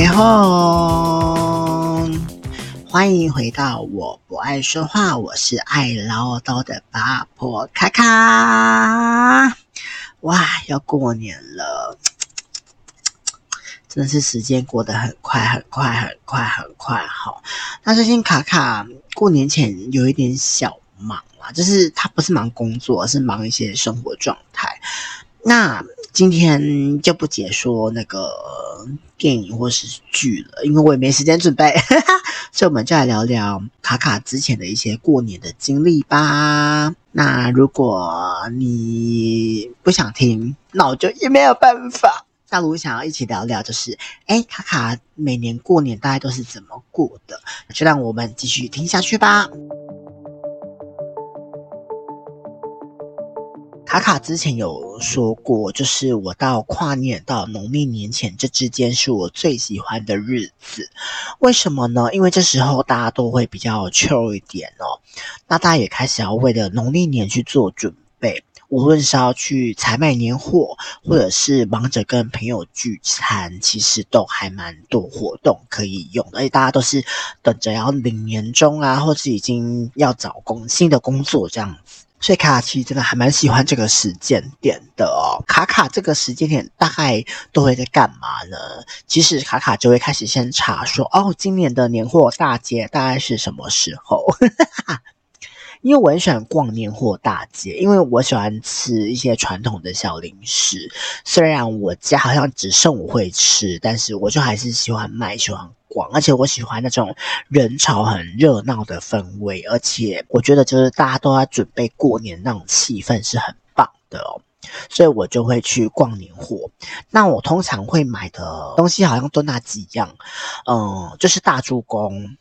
给后，欢迎回到我不爱说话，我是爱唠叨的八婆卡卡。哇，要过年了，真的是时间过得很快，很快，很快，很快。好，那最近卡卡过年前有一点小忙啦，就是他不是忙工作，而是忙一些生活状态。那今天就不解说那个电影或是剧了，因为我也没时间准备，所以我们就来聊聊卡卡之前的一些过年的经历吧。那如果你不想听，那我就也没有办法。那如想要一起聊聊，就是诶，卡卡每年过年大概都是怎么过的，就让我们继续听下去吧。卡卡之前有说过，就是我到跨年到农历年前这之间是我最喜欢的日子。为什么呢？因为这时候大家都会比较 chill 一点哦。那大家也开始要为了农历年去做准备，无论是要去采买年货，或者是忙着跟朋友聚餐，其实都还蛮多活动可以用的。而且大家都是等着要领年终啊，或是已经要找工新的工作这样子。所以卡卡其实真的还蛮喜欢这个时间点的哦。卡卡这个时间点大概都会在干嘛呢？其实卡卡就会开始先查说，哦，今年的年货大街大概是什么时候？因为我很喜欢逛年货大街，因为我喜欢吃一些传统的小零食。虽然我家好像只剩我会吃，但是我就还是喜欢买，喜欢逛，而且我喜欢那种人潮很热闹的氛围，而且我觉得就是大家都在准备过年那种气氛是很棒的，所以我就会去逛年货。那我通常会买的东西好像都那几样，嗯，就是大猪公。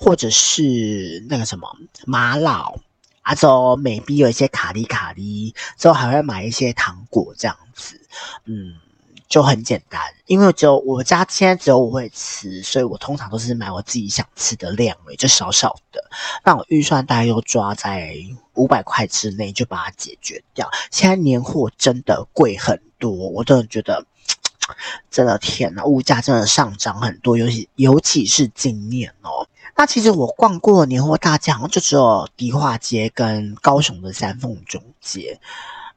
或者是那个什么玛瑙，啊，之后美币有一些卡哩卡哩，之后还会买一些糖果这样子，嗯，就很简单。因为只有我家现在只有我会吃，所以我通常都是买我自己想吃的量，就少少的。那我预算大概又抓在五百块之内，就把它解决掉。现在年货真的贵很多，我真的觉得，真的天呐，物价真的上涨很多，尤其尤其是今年哦。那其实我逛过年货大街，好像就只有迪化街跟高雄的三凤中街，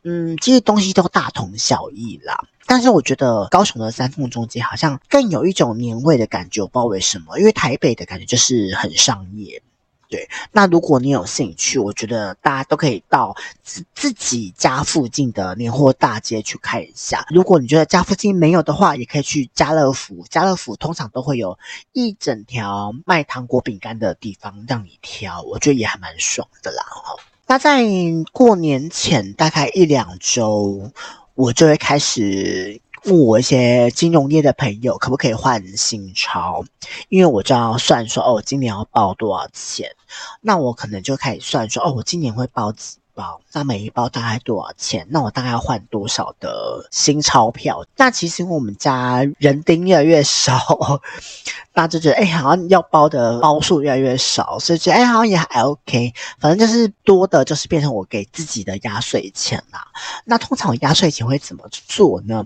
嗯，这些东西都大同小异啦。但是我觉得高雄的三凤中街好像更有一种年味的感觉，我不知道为什么，因为台北的感觉就是很商业。对，那如果你有兴趣，我觉得大家都可以到自自己家附近的年货大街去看一下。如果你觉得家附近没有的话，也可以去家乐福。家乐福通常都会有一整条卖糖果饼干的地方让你挑，我觉得也还蛮爽的啦。那在过年前大概一两周，我就会开始。问我一些金融业的朋友可不可以换新钞，因为我就要算说哦，今年要包多少钱，那我可能就开始算说哦，我今年会包几包，那每一包大概多少钱？那我大概要换多少的新钞票？那其实我们家人丁越来越少，那就觉得哎，好像要包的包数越来越少，所以觉得哎，好像也还 OK，反正就是多的，就是变成我给自己的压岁钱啦。那通常我压岁钱会怎么做呢？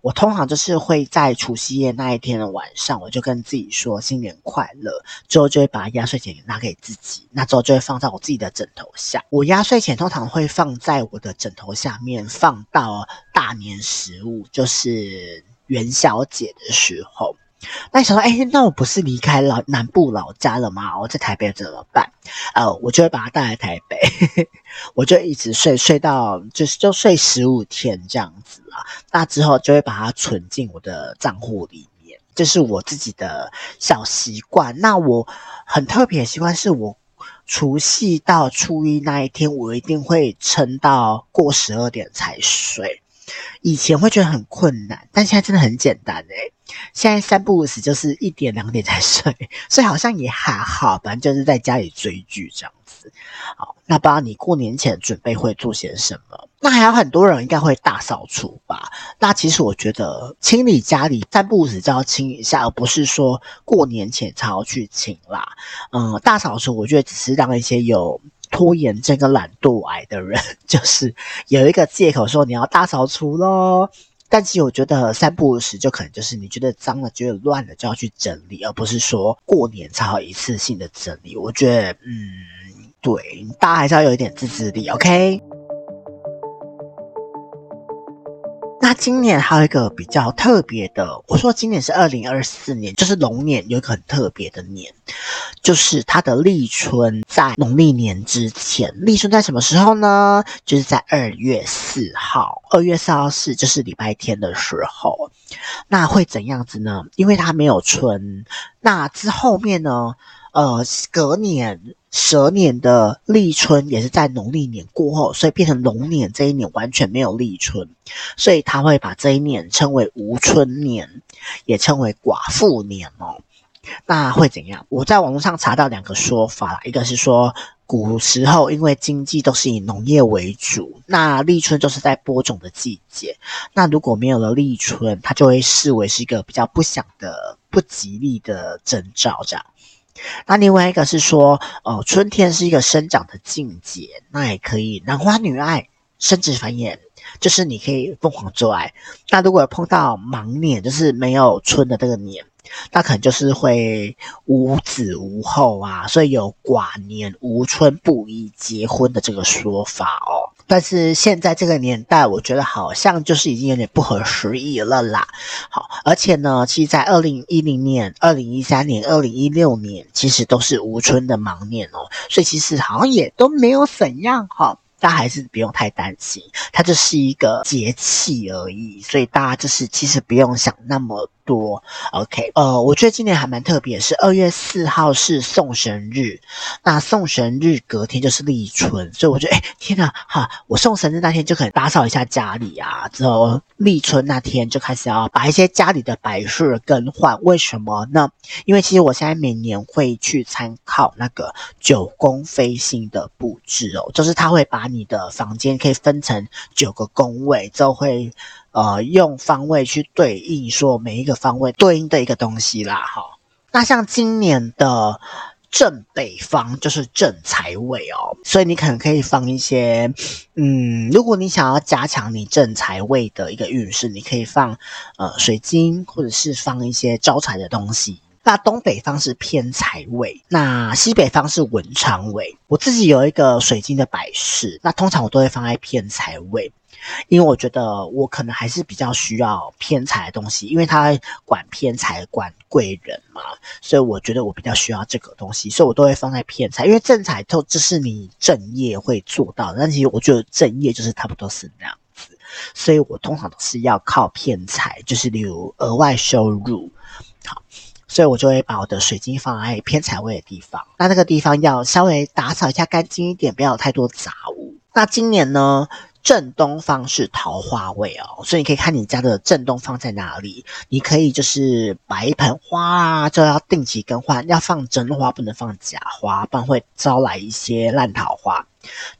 我通常就是会在除夕夜那一天的晚上，我就跟自己说新年快乐，之后就会把压岁钱拿给自己，那之后就会放在我自己的枕头下。我压岁钱通常会放在我的枕头下面，放到大年十五，就是元宵节的时候。那你想说，哎、那我不是离开老南部老家了吗？我在台北怎么办？呃，我就会把它带来台北，我就一直睡睡到就是就睡十五天这样子那之后就会把它存进我的账户里面，这是我自己的小习惯。那我很特别的习惯是我除夕到初一那一天，我一定会撑到过十二点才睡。以前会觉得很困难，但现在真的很简单诶、欸。现在三不五时就是一点两点才睡，所以好像也还好，反正就是在家里追剧这样好，那不知道你过年前准备会做些什么？那还有很多人应该会大扫除吧？那其实我觉得清理家里三不五时就要清一下，而不是说过年前才要去清啦。嗯，大扫除我觉得只是让一些有。拖延症跟懒惰癌的人，就是有一个借口说你要大扫除咯，但其实我觉得三不五时就可能就是你觉得脏了、觉得乱了就要去整理，而不是说过年才好一次性的整理。我觉得，嗯，对，大家还是要有一点自制力，OK？那今年还有一个比较特别的，我说今年是二零二四年，就是龙年，有一个很特别的年，就是它的立春在农历年之前。立春在什么时候呢？就是在二月四号。二月四号是就是礼拜天的时候。那会怎样子呢？因为它没有春，那之后面呢？呃，隔年蛇年的立春也是在农历年过后，所以变成龙年这一年完全没有立春，所以他会把这一年称为无春年，也称为寡妇年哦。那会怎样？我在网络上查到两个说法，一个是说古时候因为经济都是以农业为主，那立春就是在播种的季节，那如果没有了立春，它就会视为是一个比较不祥的、不吉利的征兆，这样。那另外一个是说，哦，春天是一个生长的境界，那也可以男欢女爱，生殖繁衍，就是你可以疯狂做爱。那如果碰到盲年，就是没有春的这个年，那可能就是会无子无后啊，所以有寡年无春不宜结婚的这个说法哦。但是现在这个年代，我觉得好像就是已经有点不合时宜了啦。好，而且呢，其实，在二零一零年、二零一三年、二零一六年，其实都是无春的盲年哦，所以其实好像也都没有怎样哈。大家还是不用太担心，它就是一个节气而已，所以大家就是其实不用想那么多。OK，呃，我觉得今年还蛮特别，是二月四号是送神日，那送神日隔天就是立春，所以我觉得，哎，天哪，哈，我送神日那天就可以打扫一下家里啊，之后立春那天就开始要把一些家里的摆设更换。为什么呢？因为其实我现在每年会去参考那个九宫飞星的布置哦，就是他会把你的房间可以分成九个宫位，之后会。呃，用方位去对应，说每一个方位对应的一个东西啦，哈。那像今年的正北方就是正财位哦，所以你可能可以放一些，嗯，如果你想要加强你正财位的一个运势，你可以放呃水晶，或者是放一些招财的东西。那东北方是偏财位，那西北方是文昌位。我自己有一个水晶的摆饰，那通常我都会放在偏财位。因为我觉得我可能还是比较需要偏财的东西，因为他管偏财、管贵人嘛，所以我觉得我比较需要这个东西，所以我都会放在偏财。因为正财都这是你正业会做到，但其实我觉得正业就是差不多是那样子，所以我通常都是要靠偏财，就是例如额外收入。好，所以我就会把我的水晶放在偏财位的地方，那那个地方要稍微打扫一下干净一点，不要有太多杂物。那今年呢？正东方是桃花位哦，所以你可以看你家的正东方在哪里。你可以就是摆一盆花啊，就要定期更换，要放真花，不能放假花，不然会招来一些烂桃花。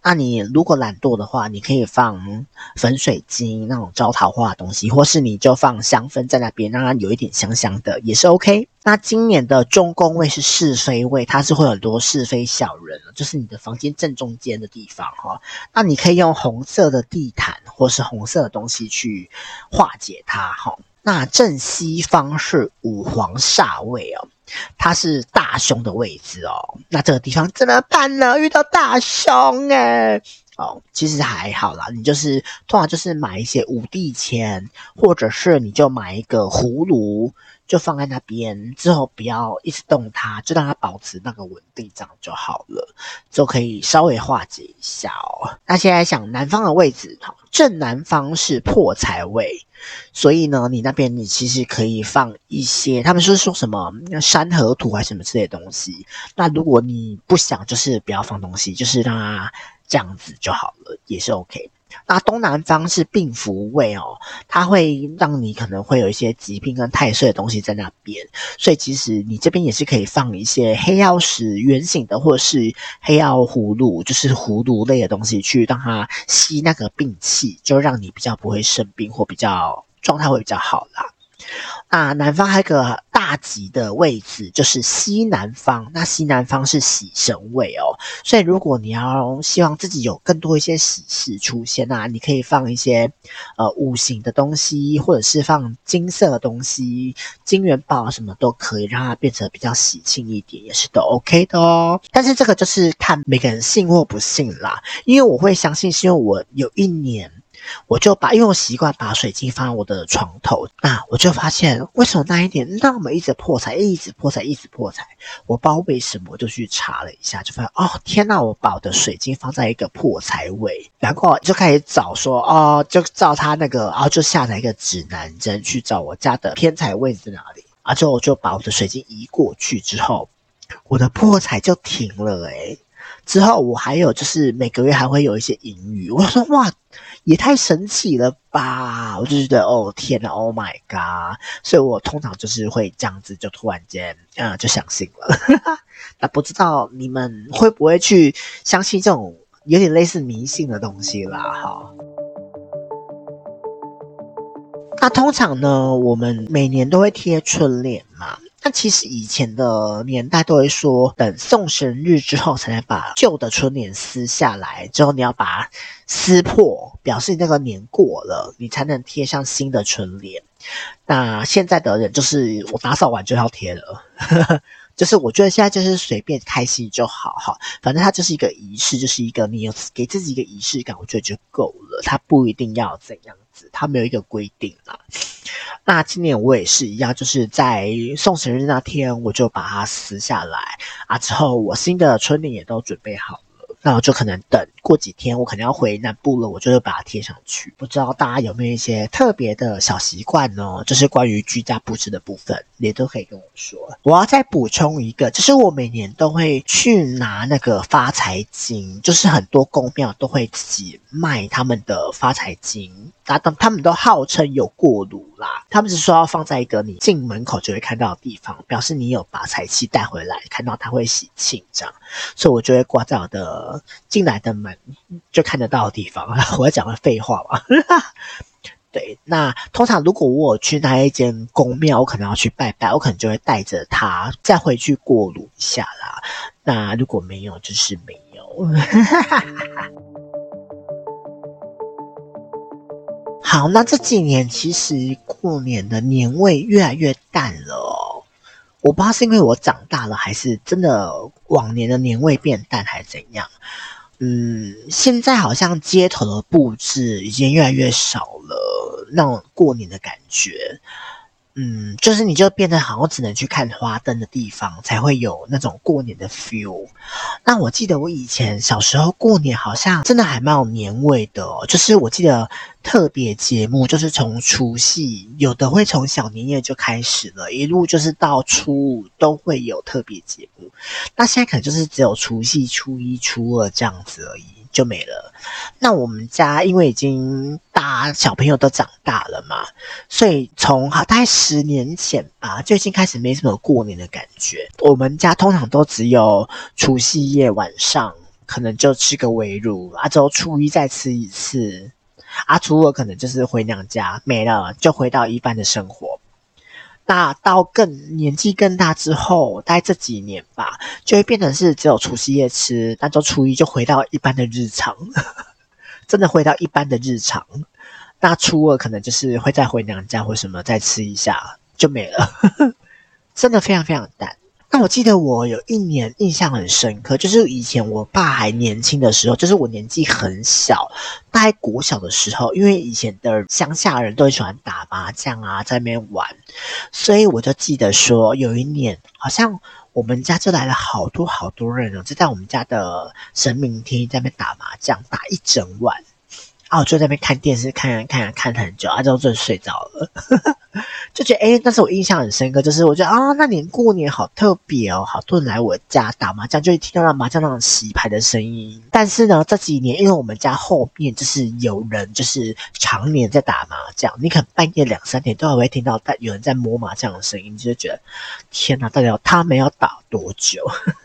那你如果懒惰的话，你可以放粉水晶那种招桃花的东西，或是你就放香氛在那边，让它有一点香香的，也是 OK。那今年的中宫位是是非位，它是会有很多是非小人，就是你的房间正中间的地方哈。那你可以用红色的地毯或是红色的东西去化解它哈。那正西方是五黄煞位哦。它是大凶的位置哦，那这个地方怎么办呢？遇到大凶哎，哦，其实还好啦，你就是通常就是买一些五帝钱，或者是你就买一个葫芦，就放在那边，之后不要一直动它，就让它保持那个稳定，这样就好了，就可以稍微化解一下哦。那现在想南方的位置，正南方是破财位。所以呢，你那边你其实可以放一些，他们是说什么山河图还是什么之类的东西。那如果你不想，就是不要放东西，就是让它这样子就好了，也是 OK。那东南方是病符位哦，它会让你可能会有一些疾病跟太岁的东西在那边，所以其实你这边也是可以放一些黑曜石圆形的，或者是黑曜葫芦，就是葫芦类的东西，去让它吸那个病气，就让你比较不会生病或比较状态会比较好啦。啊，南方还有个大吉的位置，就是西南方。那西南方是喜神位哦，所以如果你要希望自己有更多一些喜事出现啊，你可以放一些呃五行的东西，或者是放金色的东西，金元宝什么都可以，让它变成比较喜庆一点，也是都 OK 的哦。但是这个就是看每个人信或不信啦，因为我会相信，是因为我有一年。我就把，因为我习惯把水晶放在我的床头，那我就发现为什么那一年那么一直破财，一直破财，一直破财。我不知道为什么，我就去查了一下，就发现哦，天呐，我把我的水晶放在一个破财位，然后就开始找说哦，就照他那个，然后就下载一个指南针去找我家的偏财位在哪里，啊，之后我就把我的水晶移过去之后，我的破财就停了诶。之后我还有就是每个月还会有一些盈余，我说哇，也太神奇了吧！我就觉得哦天呐，Oh my god！所以我通常就是会这样子，就突然间啊、嗯、就相信了。那不知道你们会不会去相信这种有点类似迷信的东西啦？哈。那通常呢，我们每年都会贴春联嘛。其实以前的年代都会说，等送神日之后才能把旧的春联撕下来，之后你要把它撕破，表示那个年过了，你才能贴上新的春联。那现在的人就是我打扫完就要贴了，就是我觉得现在就是随便开心就好哈，反正它就是一个仪式，就是一个你有给自己一个仪式感，我觉得就够了，它不一定要怎样子，它没有一个规定啦。那今年我也是一样，就是在送神日那天，我就把它撕下来啊，之后我新的春联也都准备好了。那我就可能等过几天，我可能要回南部了，我就会把它贴上去。不知道大家有没有一些特别的小习惯呢？就是关于居家布置的部分，也都可以跟我说。我要再补充一个，就是我每年都会去拿那个发财金，就是很多宫庙都会自己卖他们的发财金，啊，他们都号称有过炉啦，他们是说要放在一个你进门口就会看到的地方，表示你有把财气带回来，看到它会喜庆这样，所以我就会挂在我的。进来的门就看得到的地方，我要讲的废话吧。对，那通常如果我去那一间宫庙，我可能要去拜拜，我可能就会带着它再回去过炉一下啦。那如果没有，就是没有。好，那这几年其实过年的年味越来越淡了。我不知道是因为我长大了，还是真的往年的年味变淡，还是怎样？嗯，现在好像街头的布置已经越来越少了，那种过年的感觉。嗯，就是你就变得好像只能去看花灯的地方才会有那种过年的 feel。那我记得我以前小时候过年好像真的还蛮有年味的，就是我记得特别节目就是从除夕，有的会从小年夜就开始了，一路就是到初五都会有特别节目。那现在可能就是只有除夕、初一、初二这样子而已。就没了。那我们家因为已经大小朋友都长大了嘛，所以从大概十年前吧，就已经开始没什么过年的感觉。我们家通常都只有除夕夜晚上可能就吃个围炉，啊，之后初一再吃一次，啊，初二可能就是回娘家，没了，就回到一般的生活。那到更年纪更大之后，大概这几年吧，就会变成是只有除夕夜吃，但就初一就回到一般的日常，真的回到一般的日常。那初二可能就是会再回娘家或什么再吃一下就没了，真的非常非常淡。那我记得我有一年印象很深刻，就是以前我爸还年轻的时候，就是我年纪很小，大概国小的时候，因为以前的乡下人都很喜欢打麻将啊，在那边玩，所以我就记得说，有一年好像我们家就来了好多好多人哦，就在我们家的神明厅在那边打麻将，打一整晚。啊，我就在那边看电视，看看看看很久，啊，之后就睡着了，就觉得诶，那是我印象很深刻，就是我觉得啊，那年过年好特别哦，好多人来我家打麻将，就会听到那麻将那种洗牌的声音。但是呢，这几年因为我们家后面就是有人，就是常年在打麻将，你可能半夜两三点都还会听到有人在摸麻将的声音，就觉得天哪，到底要他们要打多久？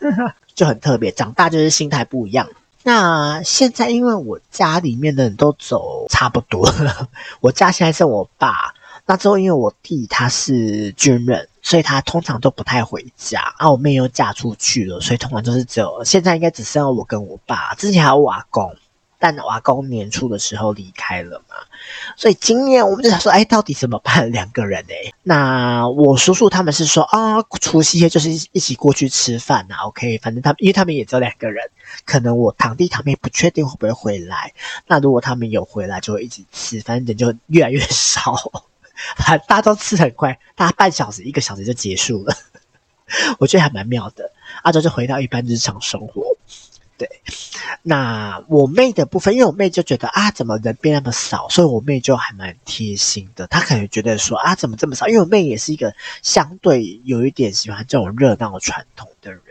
就很特别。长大就是心态不一样。那现在，因为我家里面的人都走差不多了，我家现在剩我爸，那之后因为我弟他是军人，所以他通常都不太回家。啊，我妹又嫁出去了，所以通常就是只有现在应该只剩下我跟我爸，之前还有我阿公。但阿公年初的时候离开了嘛，所以今年我们就想说，哎，到底怎么办？两个人哎，那我叔叔他们是说啊，除夕夜就是一起过去吃饭呐，OK，反正他们因为他们也只有两个人，可能我堂弟堂妹不确定会不会回来，那如果他们有回来，就会一起吃，反正人就越来越少，大家都吃很快，大概半小时一个小时就结束了，我觉得还蛮妙的，阿周就回到一般日常生活。对，那我妹的部分，因为我妹就觉得啊，怎么人变那么少，所以我妹就还蛮贴心的。她可能觉得说啊，怎么这么少？因为我妹也是一个相对有一点喜欢这种热闹传统的人，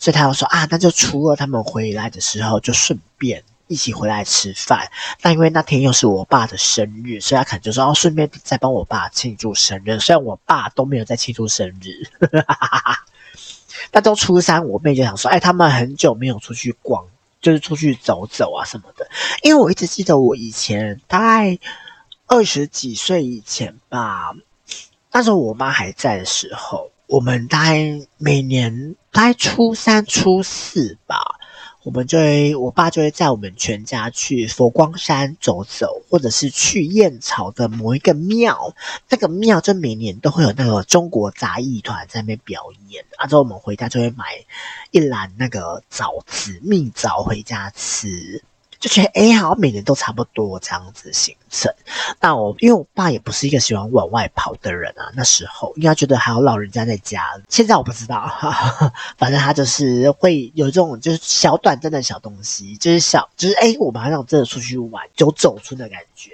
所以她就说啊，那就初二他们回来的时候，就顺便一起回来吃饭。那因为那天又是我爸的生日，所以她可能就说哦，顺便再帮我爸庆祝生日。虽然我爸都没有在庆祝生日。那到初三，我妹就想说：“哎，他们很久没有出去逛，就是出去走走啊什么的。因为我一直记得我以前大概二十几岁以前吧，那时候我妈还在的时候，我们大概每年大概初三、初四吧。”我们就会，我爸就会载我们全家去佛光山走走，或者是去燕巢的某一个庙。那个庙就每年都会有那个中国杂艺团在那边表演。啊，之后我们回家就会买一篮那个枣子、蜜枣回家吃。就觉得哎，好像每年都差不多这样子行程。那我因为我爸也不是一个喜欢往外跑的人啊，那时候应该觉得还有老人家在家。现在我不知道，哈哈，反正他就是会有这种就是小短暂的小东西，就是小就是哎，我们好像真的出去玩，就走出的感觉。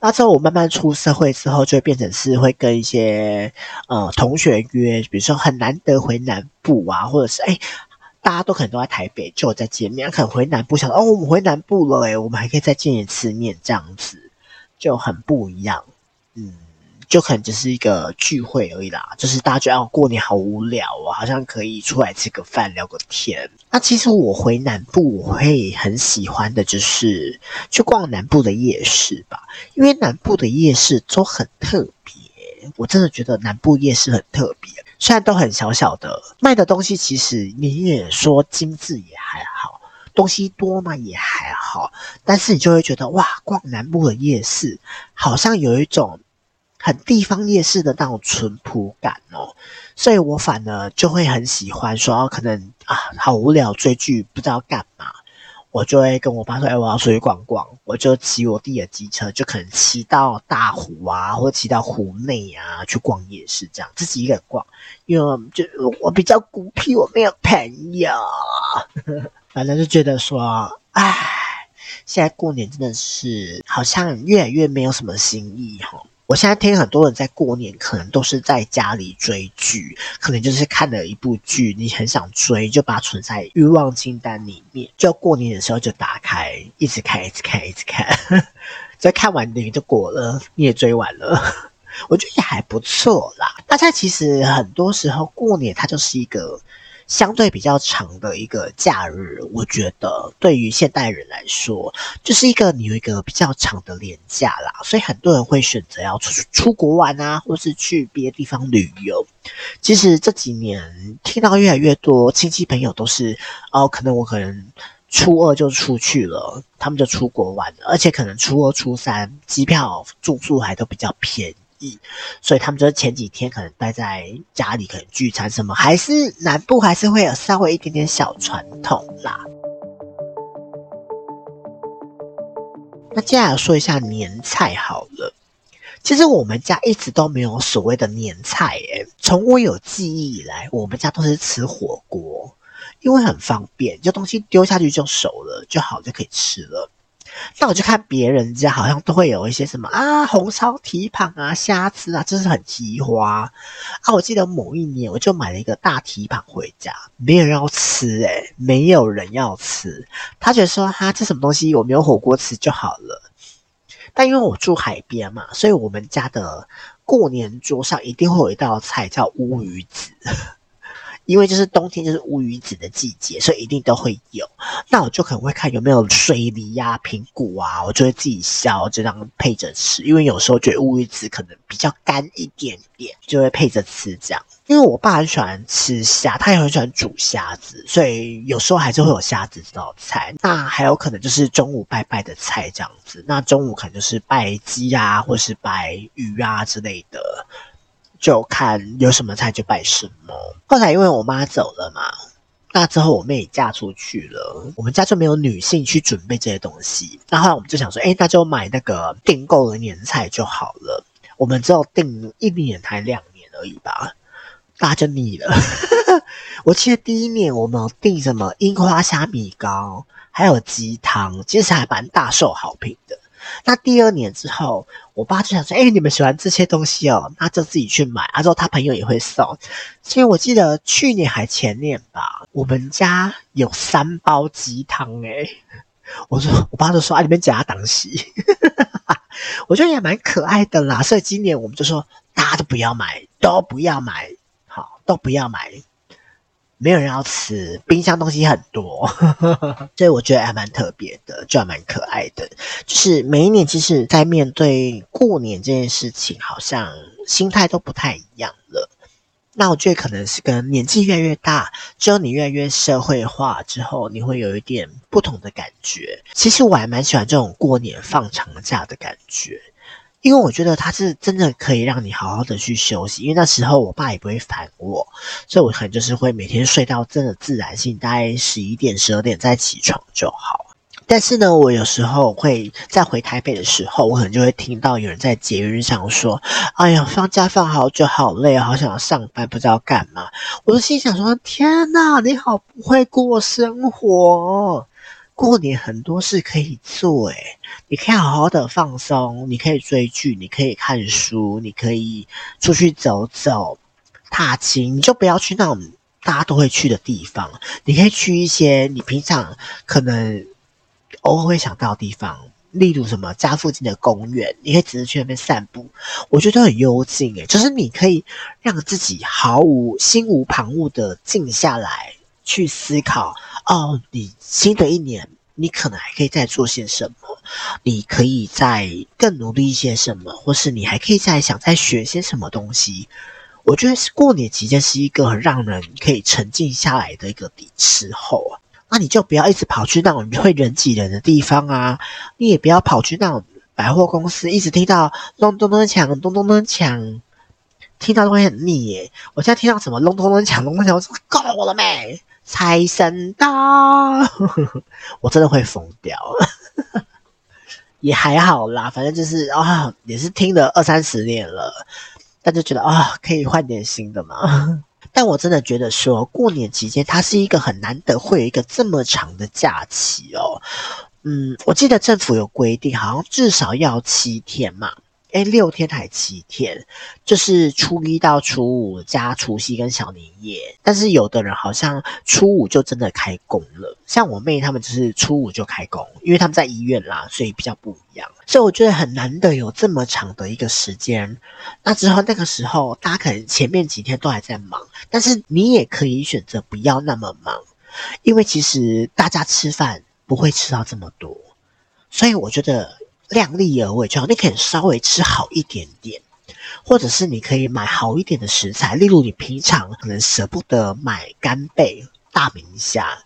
那之后我慢慢出社会之后，就会变成是会跟一些呃同学约，比如说很难得回南部啊，或者是哎。大家都可能都在台北，就再见面。可能回南部想，哦，我们回南部了诶，我们还可以再见一次面，这样子就很不一样。嗯，就可能只是一个聚会而已啦。就是大家觉得哦，过年好无聊啊，好像可以出来吃个饭，聊个天。那其实我回南部，我会很喜欢的就是去逛南部的夜市吧，因为南部的夜市都很特别。我真的觉得南部夜市很特别。虽然都很小小的，卖的东西其实你也说精致也还好，东西多嘛也还好，但是你就会觉得哇，逛南部的夜市好像有一种很地方夜市的那种淳朴感哦，所以我反而就会很喜欢说，可能啊好无聊追剧不知道干嘛。我就会跟我爸说：“哎，我要出去逛逛。”我就骑我弟的机车，就可能骑到大湖啊，或骑到湖内啊，去逛夜市，这样自己一个人逛。因为就我比较孤僻，我没有朋友，反正就觉得说，哎，现在过年真的是好像越来越没有什么新意哈。我现在听很多人在过年，可能都是在家里追剧，可能就是看了一部剧，你很想追，就把它存在欲望清单里面，就过年的时候就打开，一直看，一直看，一直看，再看完你就过了，你也追完了，我觉得也还不错啦。大家其实很多时候过年它就是一个。相对比较长的一个假日，我觉得对于现代人来说，就是一个你有一个比较长的年假啦，所以很多人会选择要出去出国玩啊，或是去别的地方旅游。其实这几年听到越来越多亲戚朋友都是哦，可能我可能初二就出去了，他们就出国玩，而且可能初二、初三机票、住宿还都比较便宜宜。所以他们就是前几天可能待在家里，可能聚餐什么，还是南部还是会有稍微一点点小传统啦。那接下来说一下年菜好了。其实我们家一直都没有所谓的年菜，诶，从我有记忆以来，我们家都是吃火锅，因为很方便，就东西丢下去就熟了，就好就可以吃了。那我就看别人家好像都会有一些什么啊，红烧蹄膀啊、虾子啊，就是很奇花啊。我记得某一年我就买了一个大蹄膀回家，没有人要吃诶、没有人要吃。他觉得说哈，这什么东西，我没有火锅吃就好了。但因为我住海边嘛，所以我们家的过年桌上一定会有一道菜叫乌鱼子。因为就是冬天就是乌鱼子的季节，所以一定都会有。那我就可能会看有没有水梨呀、啊、苹果啊，我就会自己削，这样配着吃。因为有时候觉得乌鱼子可能比较干一点点，就会配着吃这样。因为我爸很喜欢吃虾，他也很喜欢煮虾子，所以有时候还是会有虾子这道菜。那还有可能就是中午拜拜的菜这样子。那中午可能就是拜鸡啊，或是拜鱼啊之类的。就看有什么菜就拜什么。后来因为我妈走了嘛，那之后我妹也嫁出去了，我们家就没有女性去准备这些东西。那后来我们就想说，哎，那就买那个订购的年菜就好了。我们只有订一年还两年而已吧，大家就腻了。我记得第一年我们订什么樱花虾米糕，还有鸡汤，其实还蛮大受好评的。那第二年之后，我爸就想说：“哎、你们喜欢这些东西哦，那就自己去买。啊”之后他朋友也会送。所以我记得去年还前年吧，我们家有三包鸡汤哎。我说，我爸就说：“啊，你们夹东西。”我觉得也蛮可爱的啦。所以今年我们就说，大家都不要买，都不要买，好，都不要买。没有人要吃，冰箱东西很多，所以我觉得还蛮特别的，就还蛮可爱的。就是每一年，其实，在面对过年这件事情，好像心态都不太一样了。那我觉得可能是跟年纪越来越大，之后你越来越社会化之后，你会有一点不同的感觉。其实我还蛮喜欢这种过年放长假的感觉。因为我觉得他是真的可以让你好好的去休息，因为那时候我爸也不会烦我，所以我可能就是会每天睡到真的自然醒，大概十一点、十二点再起床就好。但是呢，我有时候会在回台北的时候，我可能就会听到有人在捷运上说：“哎呀，放假放好久，好累，好想要上班，不知道干嘛。”我就心想说：“天哪，你好不会过生活。”过年很多事可以做，诶，你可以好好的放松，你可以追剧，你可以看书，你可以出去走走、踏青，你就不要去那种大家都会去的地方，你可以去一些你平常可能偶尔会想到的地方，例如什么家附近的公园，你可以只是去那边散步，我觉得很幽静，诶，就是你可以让自己毫无心无旁骛的静下来去思考。哦，你新的一年，你可能还可以再做些什么？你可以再更努力一些什么？或是你还可以再想再学些什么东西？我觉得是过年期间是一个很让人可以沉静下来的一个时候啊。那你就不要一直跑去那种会人挤人的地方啊，你也不要跑去那种百货公司，一直听到咚咚咚锵，咚咚咚锵，听到都会很腻耶。我现在听到什么隆咚咚锵，隆咚锵，我说够了没？财神到，我真的会疯掉，也还好啦，反正就是啊、也是听了二三十年了，但就觉得啊、可以换点新的嘛。但我真的觉得说，过年期间它是一个很难得会有一个这么长的假期哦。嗯，我记得政府有规定，好像至少要七天嘛。哎，六天还七天，就是初一到初五加除夕跟小年夜。但是有的人好像初五就真的开工了，像我妹他们就是初五就开工，因为他们在医院啦，所以比较不一样。所以我觉得很难得有这么长的一个时间。那之后那个时候，大家可能前面几天都还在忙，但是你也可以选择不要那么忙，因为其实大家吃饭不会吃到这么多，所以我觉得。量力而为就好，你可以稍微吃好一点点，或者是你可以买好一点的食材，例如你平常可能舍不得买干贝、大明虾，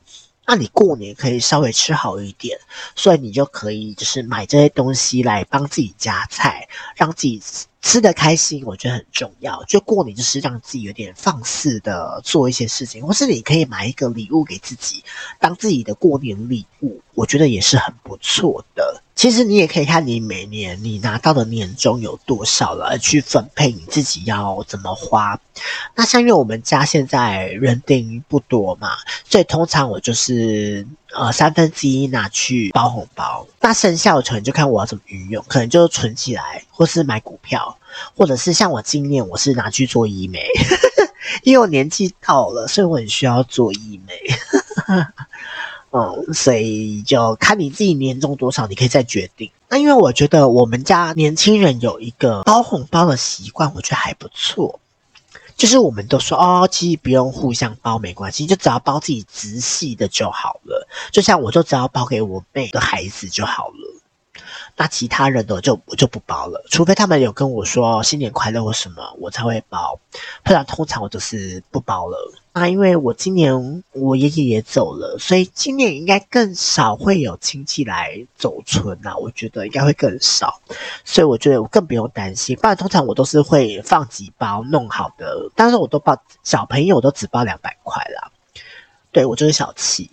那你过年可以稍微吃好一点，所以你就可以就是买这些东西来帮自己加菜，让自己吃得开心，我觉得很重要。就过年就是让自己有点放肆的做一些事情，或是你可以买一个礼物给自己，当自己的过年礼物，我觉得也是很不错的。其实你也可以看你每年你拿到的年终有多少了，去分配你自己要怎么花。那像因为我们家现在人丁不多嘛，所以通常我就是呃三分之一拿去包红包，那剩下的钱就看我要怎么运用，可能就存起来，或是买股票，或者是像我今年我是拿去做医美，因为我年纪到了，所以我很需要做医美。嗯，所以就看你自己年终多少，你可以再决定。那因为我觉得我们家年轻人有一个包红包的习惯，我觉得还不错。就是我们都说哦，其实不用互相包没关系，就只要包自己直系的就好了。就像我就只要包给我妹的孩子就好了。那其他人的就我就不包了，除非他们有跟我说新年快乐或什么，我才会包，不然通常我都是不包了。那因为我今年我爷爷也走了，所以今年应该更少会有亲戚来走村呐，我觉得应该会更少，所以我觉得我更不用担心。不然通常我都是会放几包弄好的，但是我都包小朋友都只包两百块啦，对，我就是小气。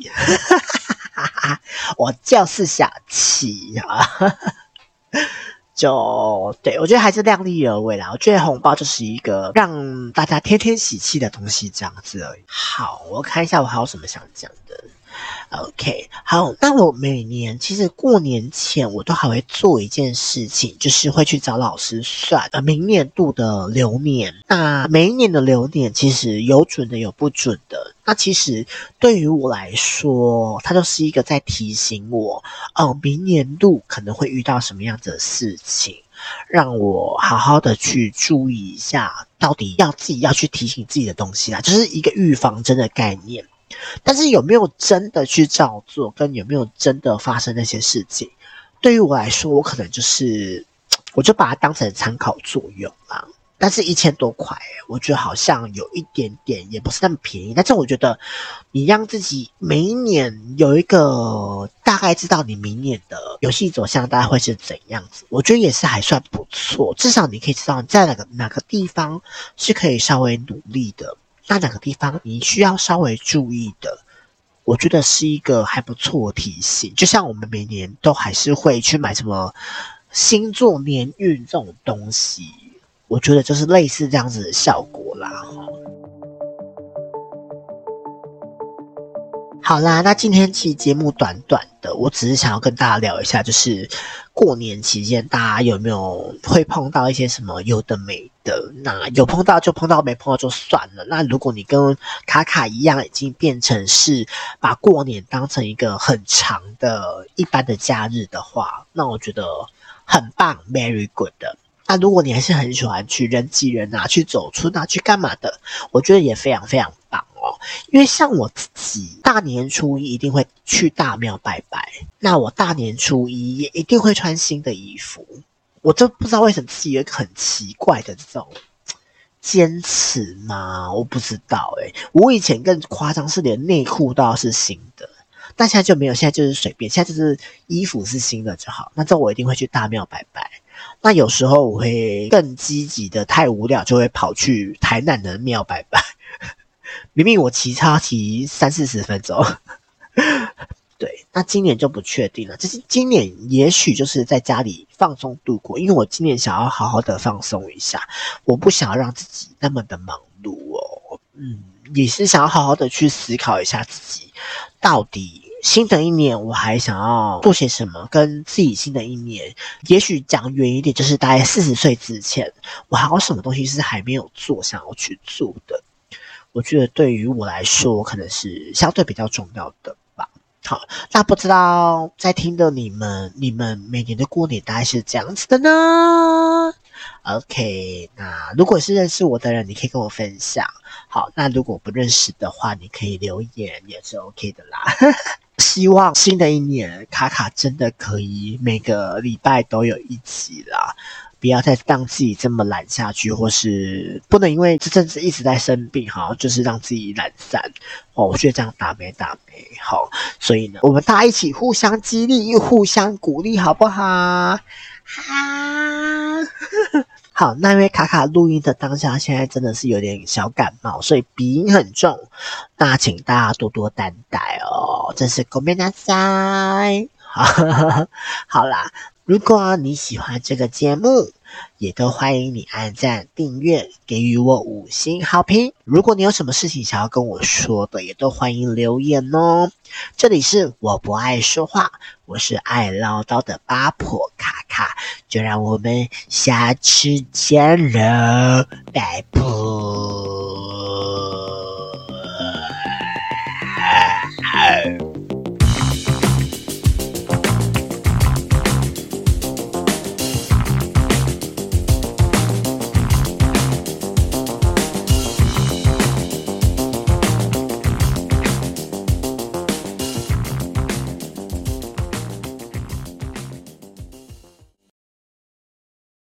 哈哈，我就是小气啊！就对，我觉得还是量力而为啦。我觉得红包就是一个让大家天天喜气的东西，这样子而已。好，我看一下我还有什么想讲的。OK，好，那我每年其实过年前我都还会做一件事情，就是会去找老师算呃明年度的流年。那每一年的流年其实有准的，有不准的。那其实对于我来说，它就是一个在提醒我，哦，明年度可能会遇到什么样的事情，让我好好的去注意一下，到底要自己要去提醒自己的东西啦，就是一个预防针的概念。但是有没有真的去照做，跟有没有真的发生那些事情，对于我来说，我可能就是，我就把它当成参考作用啦。但是一千多块，我觉得好像有一点点，也不是那么便宜。但是我觉得，你让自己每一年有一个大概知道你明年的游戏走向大概会是怎样子，我觉得也是还算不错。至少你可以知道你在哪个哪个地方是可以稍微努力的。那两个地方你需要稍微注意的，我觉得是一个还不错的提醒。就像我们每年都还是会去买什么星座年运这种东西，我觉得就是类似这样子的效果啦。好啦，那今天其实节目短短的，我只是想要跟大家聊一下，就是过年期间大家有没有会碰到一些什么有的没的？那有碰到就碰到，没碰到就算了。那如果你跟卡卡一样，已经变成是把过年当成一个很长的一般的假日的话，那我觉得很棒，very good 的。那如果你还是很喜欢去人挤人啊，去走春啊，去干嘛的，我觉得也非常非常因为像我自己，大年初一一定会去大庙拜拜。那我大年初一也一定会穿新的衣服。我就不知道为什么自己有一个很奇怪的这种坚持吗？我不知道诶，我以前更夸张，是连内裤都要是新的，但现在就没有，现在就是随便，现在就是衣服是新的就好。那这我一定会去大庙拜拜。那有时候我会更积极的，太无聊就会跑去台南的庙拜拜。明明我骑车骑三四十分钟，对，那今年就不确定了。就是今年也许就是在家里放松度过，因为我今年想要好好的放松一下，我不想要让自己那么的忙碌哦。嗯，也是想要好好的去思考一下自己，到底新的一年我还想要做些什么，跟自己新的一年，也许讲远一点，就是大概四十岁之前，我还有什么东西是还没有做，想要去做的。我觉得对于我来说，可能是相对比较重要的吧。好，那不知道在听的你们，你们每年的过年大概是这样子的呢？OK，那如果是认识我的人，你可以跟我分享。好，那如果不认识的话，你可以留言也是 OK 的啦。希望新的一年，卡卡真的可以每个礼拜都有一集啦。不要再让自己这么懒下去，或是不能因为这阵子一直在生病，好，就是让自己懒散哦。我觉得这样打没打没好，所以呢，我们大家一起互相激励，又互相鼓励，好不好？好，好。那因为卡卡录音的当下，现在真的是有点小感冒，所以鼻音很重，那请大家多多担待哦。真是ごめんなさい。好，好啦。 如果你喜欢这个节目，也都欢迎你按赞、订阅，给予我五星好评。如果你有什么事情想要跟我说的，也都欢迎留言哦。这里是我不爱说话，我是爱唠叨的八婆卡卡，就让我们下次见了，拜拜。